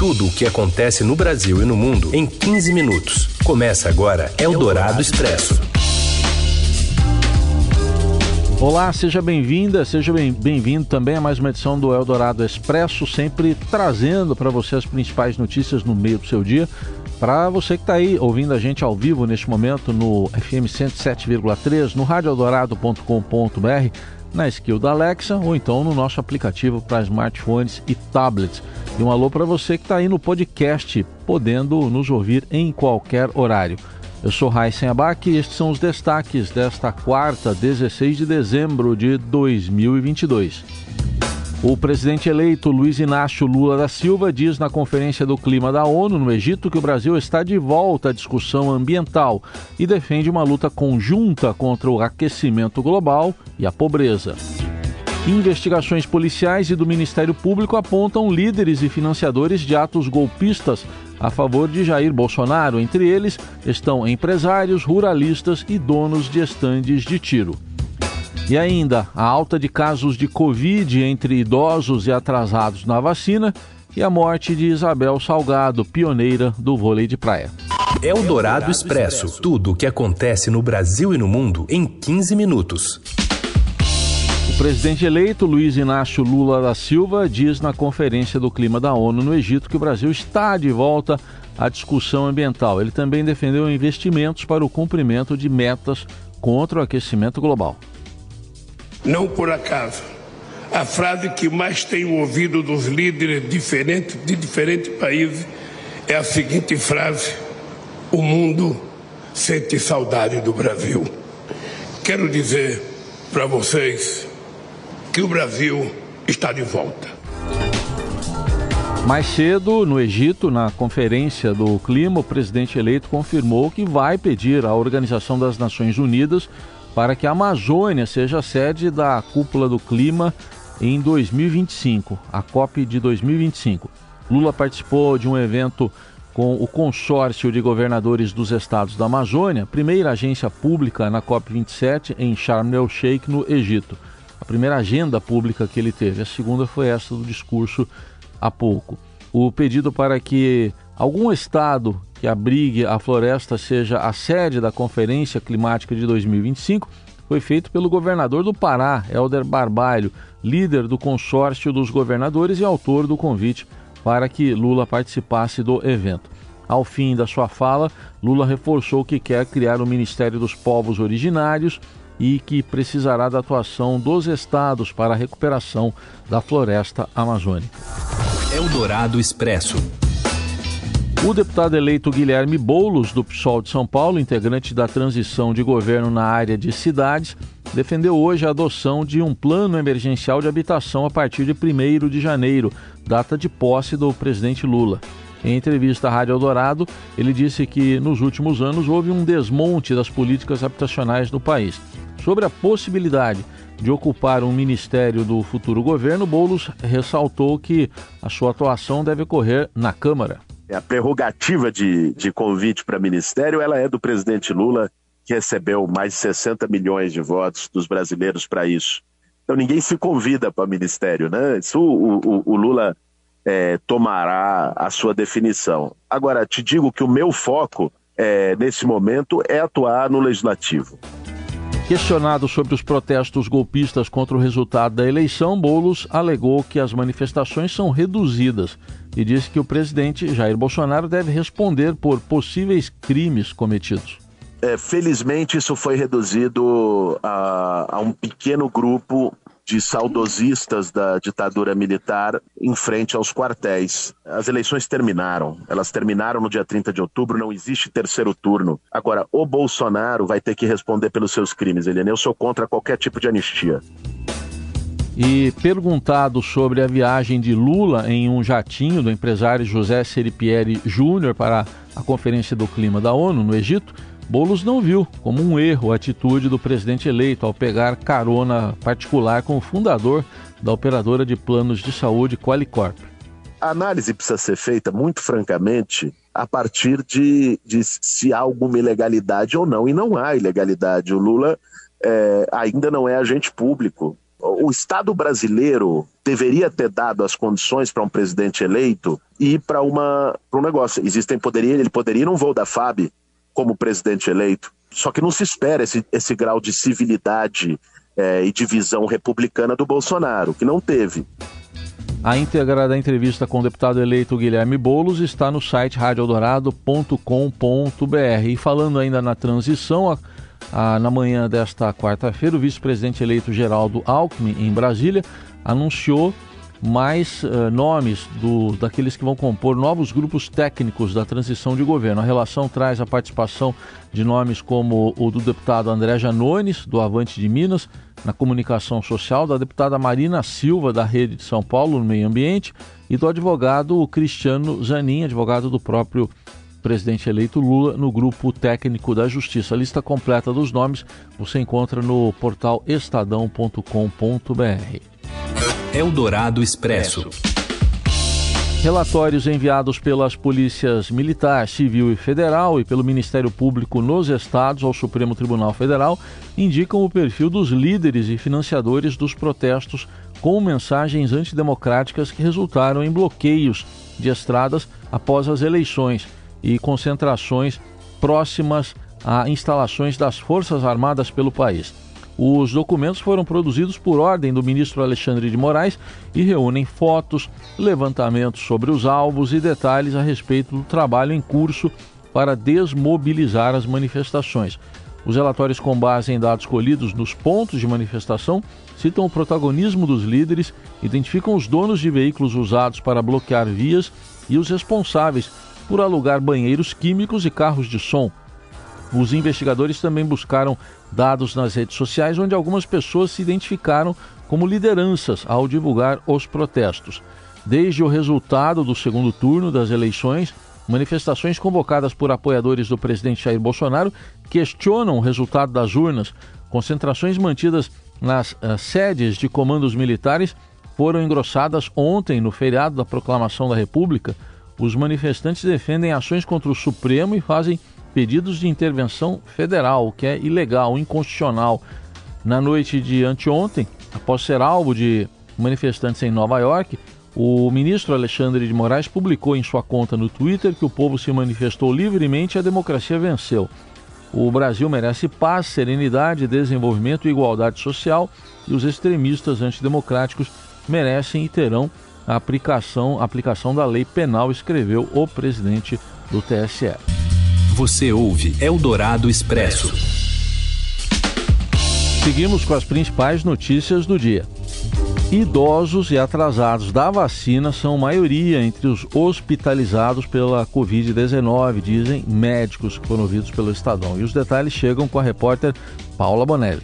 Tudo o que acontece no Brasil e no mundo em 15 minutos. Começa agora Eldorado Expresso. Olá, seja bem-vinda, seja bem-vindo também a mais uma edição do Eldorado Expresso, sempre trazendo para você as principais notícias no meio do seu dia. Para você que está aí ouvindo a gente ao vivo neste momento no FM 107,3, no radioeldorado.com.br, na skill da Alexa ou então no nosso aplicativo para smartphones e tablets. E um alô para você que está aí no podcast, podendo nos ouvir em qualquer horário. Eu sou Raíssen Abac e estes são os destaques desta quarta, 16 de dezembro de 2022. O presidente eleito Luiz Inácio Lula da Silva diz na Conferência do Clima da ONU no Egito que o Brasil está de volta à discussão ambiental e defende uma luta conjunta contra o aquecimento global e a pobreza. Investigações policiais e do Ministério Público apontam líderes e financiadores de atos golpistas a favor de Jair Bolsonaro. Entre eles estão empresários, ruralistas e donos de estandes de tiro. E ainda a alta de casos de Covid entre idosos e atrasados na vacina e a morte de Isabel Salgado, pioneira do vôlei de praia. É o Dourado Expresso. Tudo o que acontece no Brasil e no mundo em 15 minutos. O presidente eleito Luiz Inácio Lula da Silva diz na Conferência do Clima da ONU no Egito que o Brasil está de volta à discussão ambiental. Ele também defendeu investimentos para o cumprimento de metas contra o aquecimento global. Não por acaso, a frase que mais tenho ouvido dos líderes diferentes, de diferentes países é a seguinte frase: O mundo sente saudade do Brasil. Quero dizer para vocês que o Brasil está de volta. Mais cedo, no Egito, na conferência do clima, o presidente eleito confirmou que vai pedir à Organização das Nações Unidas para que a Amazônia seja sede da cúpula do clima em 2025, a COP de 2025. Lula participou de um evento com o consórcio de governadores dos estados da Amazônia, primeira agência pública na COP27 em Sharm el-Sheikh, no Egito a primeira agenda pública que ele teve. A segunda foi essa do discurso há pouco. O pedido para que algum estado que abrigue a floresta seja a sede da Conferência Climática de 2025 foi feito pelo governador do Pará, Helder Barbalho, líder do consórcio dos governadores e autor do convite para que Lula participasse do evento. Ao fim da sua fala, Lula reforçou que quer criar o Ministério dos Povos Originários e que precisará da atuação dos estados para a recuperação da floresta amazônica. Eldorado Expresso. O deputado eleito Guilherme Boulos, do PSOL de São Paulo, integrante da transição de governo na área de cidades, defendeu hoje a adoção de um plano emergencial de habitação a partir de 1 de janeiro, data de posse do presidente Lula. Em entrevista à Rádio Eldorado, ele disse que nos últimos anos houve um desmonte das políticas habitacionais no país. Sobre a possibilidade de ocupar um ministério do futuro governo, Boulos ressaltou que a sua atuação deve ocorrer na Câmara. A prerrogativa de, de convite para ministério ela é do presidente Lula, que recebeu mais de 60 milhões de votos dos brasileiros para isso. Então ninguém se convida para ministério, né? Isso o, o, o Lula é, tomará a sua definição. Agora, te digo que o meu foco é, nesse momento é atuar no legislativo. Questionado sobre os protestos golpistas contra o resultado da eleição, Bolos alegou que as manifestações são reduzidas e disse que o presidente Jair Bolsonaro deve responder por possíveis crimes cometidos. É, felizmente, isso foi reduzido a, a um pequeno grupo de saudosistas da ditadura militar em frente aos quartéis. As eleições terminaram. Elas terminaram no dia 30 de outubro, não existe terceiro turno. Agora, o Bolsonaro vai ter que responder pelos seus crimes, Eliane. Eu sou contra qualquer tipo de anistia. E perguntado sobre a viagem de Lula em um jatinho do empresário José Seripieri Júnior para a Conferência do Clima da ONU no Egito, Bolos não viu como um erro a atitude do presidente eleito ao pegar carona particular com o fundador da operadora de planos de saúde Qualicorp. A análise precisa ser feita, muito francamente, a partir de, de se há alguma ilegalidade ou não. E não há ilegalidade. O Lula é, ainda não é agente público. O Estado brasileiro deveria ter dado as condições para um presidente eleito e para uma para um negócio. Existem poderia ele poderia ir voo da FAB como presidente eleito. Só que não se espera esse, esse grau de civilidade é, e divisão republicana do Bolsonaro, que não teve. A íntegra da entrevista com o deputado eleito Guilherme Boulos está no site radioeldorado.com.br. E falando ainda na transição, a, a, na manhã desta quarta-feira, o vice-presidente eleito Geraldo Alckmin, em Brasília, anunciou mais uh, nomes do, daqueles que vão compor novos grupos técnicos da transição de governo. A relação traz a participação de nomes como o do deputado André Janones, do Avante de Minas, na comunicação social, da deputada Marina Silva, da Rede de São Paulo, no meio ambiente, e do advogado Cristiano Zanin, advogado do próprio presidente eleito Lula, no grupo técnico da Justiça. A lista completa dos nomes você encontra no portal estadão.com.br. Eldorado Expresso. Relatórios enviados pelas polícias militar, civil e federal e pelo Ministério Público nos estados ao Supremo Tribunal Federal indicam o perfil dos líderes e financiadores dos protestos com mensagens antidemocráticas que resultaram em bloqueios de estradas após as eleições e concentrações próximas a instalações das Forças Armadas pelo país. Os documentos foram produzidos por ordem do ministro Alexandre de Moraes e reúnem fotos, levantamentos sobre os alvos e detalhes a respeito do trabalho em curso para desmobilizar as manifestações. Os relatórios, com base em dados colhidos nos pontos de manifestação, citam o protagonismo dos líderes, identificam os donos de veículos usados para bloquear vias e os responsáveis por alugar banheiros químicos e carros de som. Os investigadores também buscaram dados nas redes sociais, onde algumas pessoas se identificaram como lideranças ao divulgar os protestos. Desde o resultado do segundo turno das eleições, manifestações convocadas por apoiadores do presidente Jair Bolsonaro questionam o resultado das urnas. Concentrações mantidas nas uh, sedes de comandos militares foram engrossadas ontem no feriado da proclamação da República. Os manifestantes defendem ações contra o Supremo e fazem pedidos de intervenção federal, o que é ilegal, inconstitucional. Na noite de anteontem, após ser alvo de manifestantes em Nova York, o ministro Alexandre de Moraes publicou em sua conta no Twitter que o povo se manifestou livremente e a democracia venceu. O Brasil merece paz, serenidade, desenvolvimento e igualdade social e os extremistas antidemocráticos merecem e terão a aplicação, aplicação da lei penal, escreveu o presidente do TSE. Você ouve Eldorado Expresso. Seguimos com as principais notícias do dia. Idosos e atrasados da vacina são maioria entre os hospitalizados pela Covid-19, dizem médicos que foram ouvidos pelo Estadão. E os detalhes chegam com a repórter Paula Bonelli.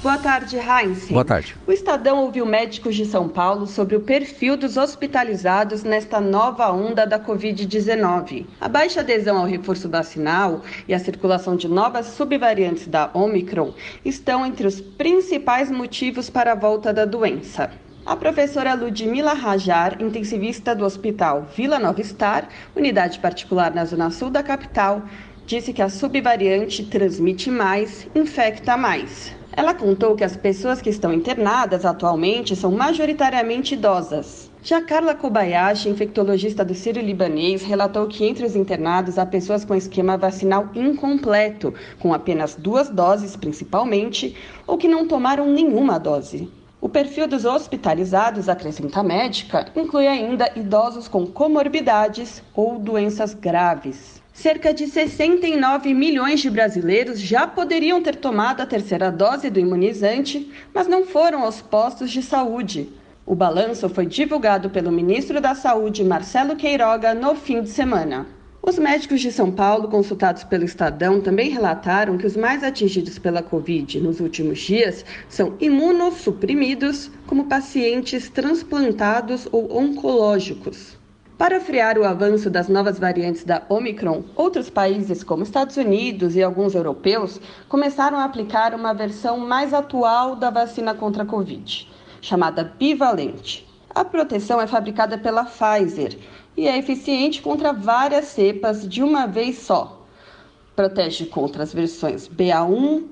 Boa tarde, Heinz. Boa tarde. O Estadão ouviu médicos de São Paulo sobre o perfil dos hospitalizados nesta nova onda da Covid-19. A baixa adesão ao reforço vacinal e a circulação de novas subvariantes da Omicron estão entre os principais motivos para a volta da doença. A professora Ludmila Rajar, intensivista do Hospital Vila Nova Star, unidade particular na zona sul da capital, disse que a subvariante transmite mais, infecta mais. Ela contou que as pessoas que estão internadas atualmente são majoritariamente idosas. Já Carla Kobayashi, infectologista do Sírio Libanês, relatou que entre os internados há pessoas com esquema vacinal incompleto, com apenas duas doses principalmente, ou que não tomaram nenhuma dose. O perfil dos hospitalizados, acrescenta a médica, inclui ainda idosos com comorbidades ou doenças graves. Cerca de 69 milhões de brasileiros já poderiam ter tomado a terceira dose do imunizante, mas não foram aos postos de saúde. O balanço foi divulgado pelo ministro da Saúde, Marcelo Queiroga, no fim de semana. Os médicos de São Paulo, consultados pelo Estadão, também relataram que os mais atingidos pela Covid nos últimos dias são imunossuprimidos, como pacientes transplantados ou oncológicos. Para frear o avanço das novas variantes da Omicron, outros países, como Estados Unidos e alguns europeus, começaram a aplicar uma versão mais atual da vacina contra a Covid, chamada bivalente. A proteção é fabricada pela Pfizer e é eficiente contra várias cepas de uma vez só. Protege contra as versões BA1,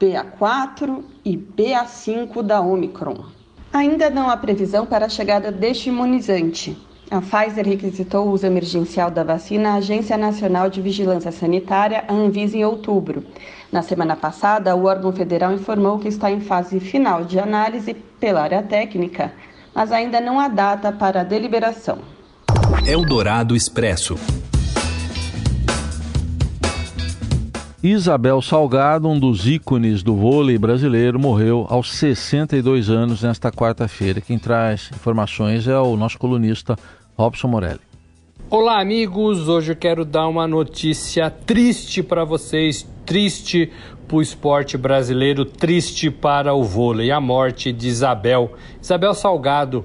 BA4 e BA5 da Omicron. Ainda não há previsão para a chegada deste imunizante. A Pfizer requisitou o uso emergencial da vacina à Agência Nacional de Vigilância Sanitária, a Anvisa, em outubro. Na semana passada, o órgão federal informou que está em fase final de análise pela área técnica, mas ainda não há data para a deliberação. Eldorado Expresso. Isabel Salgado, um dos ícones do vôlei brasileiro, morreu aos 62 anos nesta quarta-feira. Quem traz informações é o nosso colunista Robson Morelli. Olá, amigos. Hoje eu quero dar uma notícia triste para vocês, triste para o esporte brasileiro, triste para o vôlei. A morte de Isabel, Isabel Salgado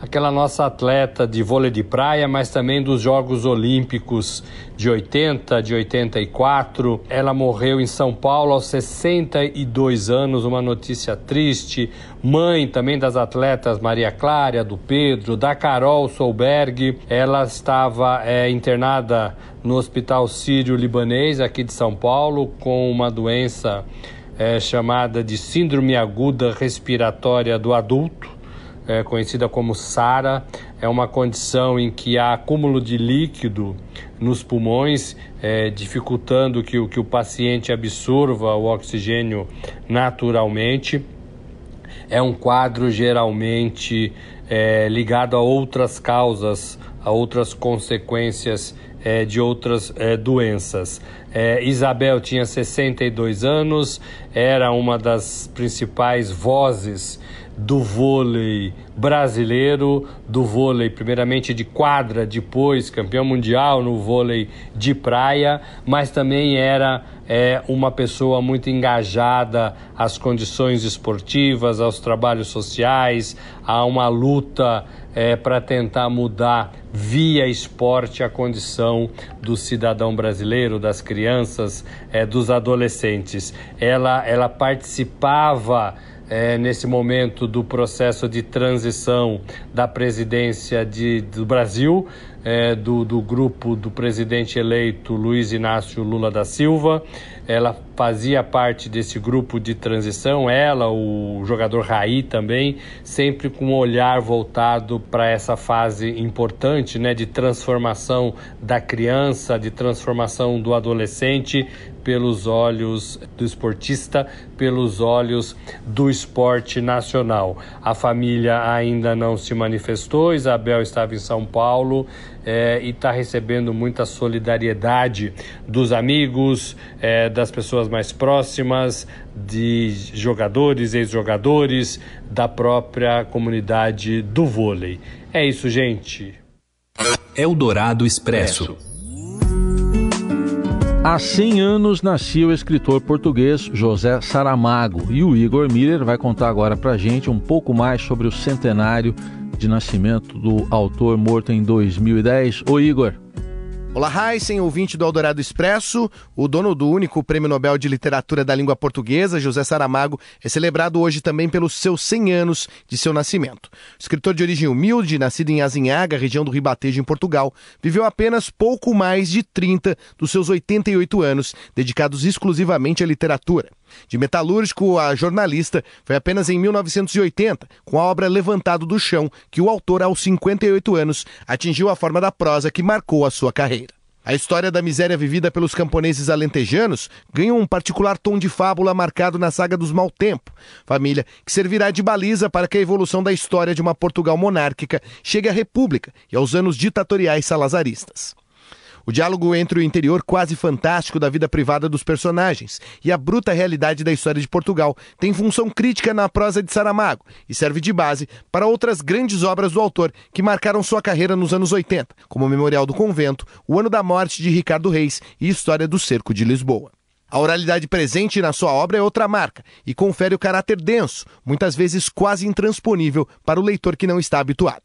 aquela nossa atleta de vôlei de praia, mas também dos Jogos Olímpicos de 80, de 84. Ela morreu em São Paulo aos 62 anos, uma notícia triste. Mãe também das atletas Maria Clara, do Pedro, da Carol Solberg. Ela estava é, internada no Hospital Sírio-Libanês, aqui de São Paulo, com uma doença é, chamada de Síndrome Aguda Respiratória do Adulto é, conhecida como SARA, é uma condição em que há acúmulo de líquido nos pulmões, é, dificultando que, que o paciente absorva o oxigênio naturalmente. É um quadro geralmente é, ligado a outras causas, a outras consequências é, de outras é, doenças. É, Isabel tinha 62 anos, era uma das principais vozes do vôlei brasileiro, do vôlei primeiramente de quadra, depois campeão mundial no vôlei de praia, mas também era é, uma pessoa muito engajada às condições esportivas, aos trabalhos sociais, a uma luta é, para tentar mudar via esporte a condição do cidadão brasileiro, das crianças, é, dos adolescentes. Ela, ela participava é, nesse momento do processo de transição da presidência de, do Brasil, é, do, do grupo do presidente eleito Luiz Inácio Lula da Silva. Ela fazia parte desse grupo de transição, ela, o jogador Raí também, sempre com um olhar voltado para essa fase importante né, de transformação da criança, de transformação do adolescente pelos olhos do esportista, pelos olhos do esporte nacional. A família ainda não se manifestou, Isabel estava em São Paulo é, e está recebendo muita solidariedade dos amigos, é, das pessoas mais próximas, de jogadores, ex-jogadores, da própria comunidade do vôlei. É isso, gente. Eldorado Expresso. Há 100 anos nascia o escritor português José Saramago e o Igor Miller vai contar agora pra gente um pouco mais sobre o centenário de nascimento do autor morto em 2010. Ô Igor. Olá, Heisen, ouvinte do Eldorado Expresso. O dono do único Prêmio Nobel de Literatura da Língua Portuguesa, José Saramago, é celebrado hoje também pelos seus 100 anos de seu nascimento. escritor de origem humilde, nascido em Azinhaga, região do Ribatejo, em Portugal, viveu apenas pouco mais de 30 dos seus 88 anos, dedicados exclusivamente à literatura. De metalúrgico a jornalista, foi apenas em 1980, com a obra Levantado do Chão, que o autor, aos 58 anos, atingiu a forma da prosa que marcou a sua carreira. A história da miséria vivida pelos camponeses alentejanos ganha um particular tom de fábula marcado na saga dos Mal Tempo, família que servirá de baliza para que a evolução da história de uma Portugal monárquica chegue à República e aos anos ditatoriais salazaristas. O diálogo entre o interior quase fantástico da vida privada dos personagens e a bruta realidade da história de Portugal tem função crítica na prosa de Saramago e serve de base para outras grandes obras do autor que marcaram sua carreira nos anos 80, como Memorial do Convento, O Ano da Morte de Ricardo Reis e História do Cerco de Lisboa. A oralidade presente na sua obra é outra marca e confere o caráter denso, muitas vezes quase intransponível para o leitor que não está habituado.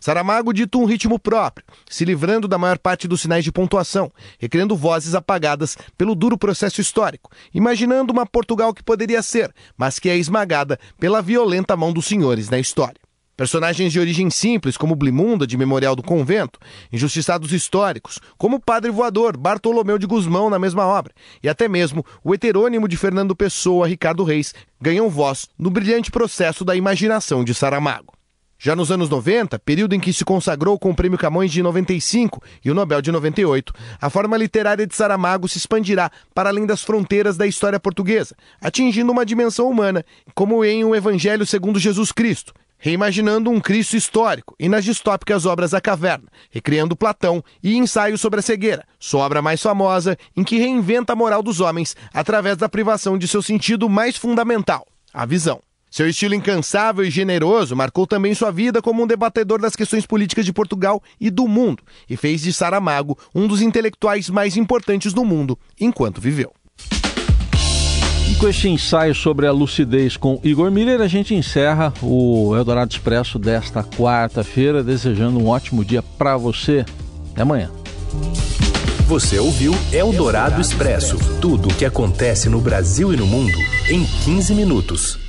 Saramago dita um ritmo próprio, se livrando da maior parte dos sinais de pontuação, recriando vozes apagadas pelo duro processo histórico, imaginando uma Portugal que poderia ser, mas que é esmagada pela violenta mão dos senhores na história. Personagens de origem simples, como Blimunda, de Memorial do Convento, injustiçados históricos, como o Padre Voador, Bartolomeu de Guzmão, na mesma obra, e até mesmo o heterônimo de Fernando Pessoa, Ricardo Reis, ganham voz no brilhante processo da imaginação de Saramago. Já nos anos 90, período em que se consagrou com o Prêmio Camões de 95 e o Nobel de 98, a forma literária de Saramago se expandirá para além das fronteiras da história portuguesa, atingindo uma dimensão humana, como em O Evangelho segundo Jesus Cristo, reimaginando um Cristo histórico, e nas distópicas obras A Caverna, recriando Platão e Ensaio sobre a Cegueira, sua obra mais famosa, em que reinventa a moral dos homens através da privação de seu sentido mais fundamental, a visão. Seu estilo incansável e generoso marcou também sua vida como um debatedor das questões políticas de Portugal e do mundo, e fez de Saramago um dos intelectuais mais importantes do mundo enquanto viveu. E com este ensaio sobre a lucidez com Igor Miller, a gente encerra o Eldorado Expresso desta quarta-feira, desejando um ótimo dia para você. Até amanhã. Você ouviu Eldorado Expresso tudo o que acontece no Brasil e no mundo em 15 minutos.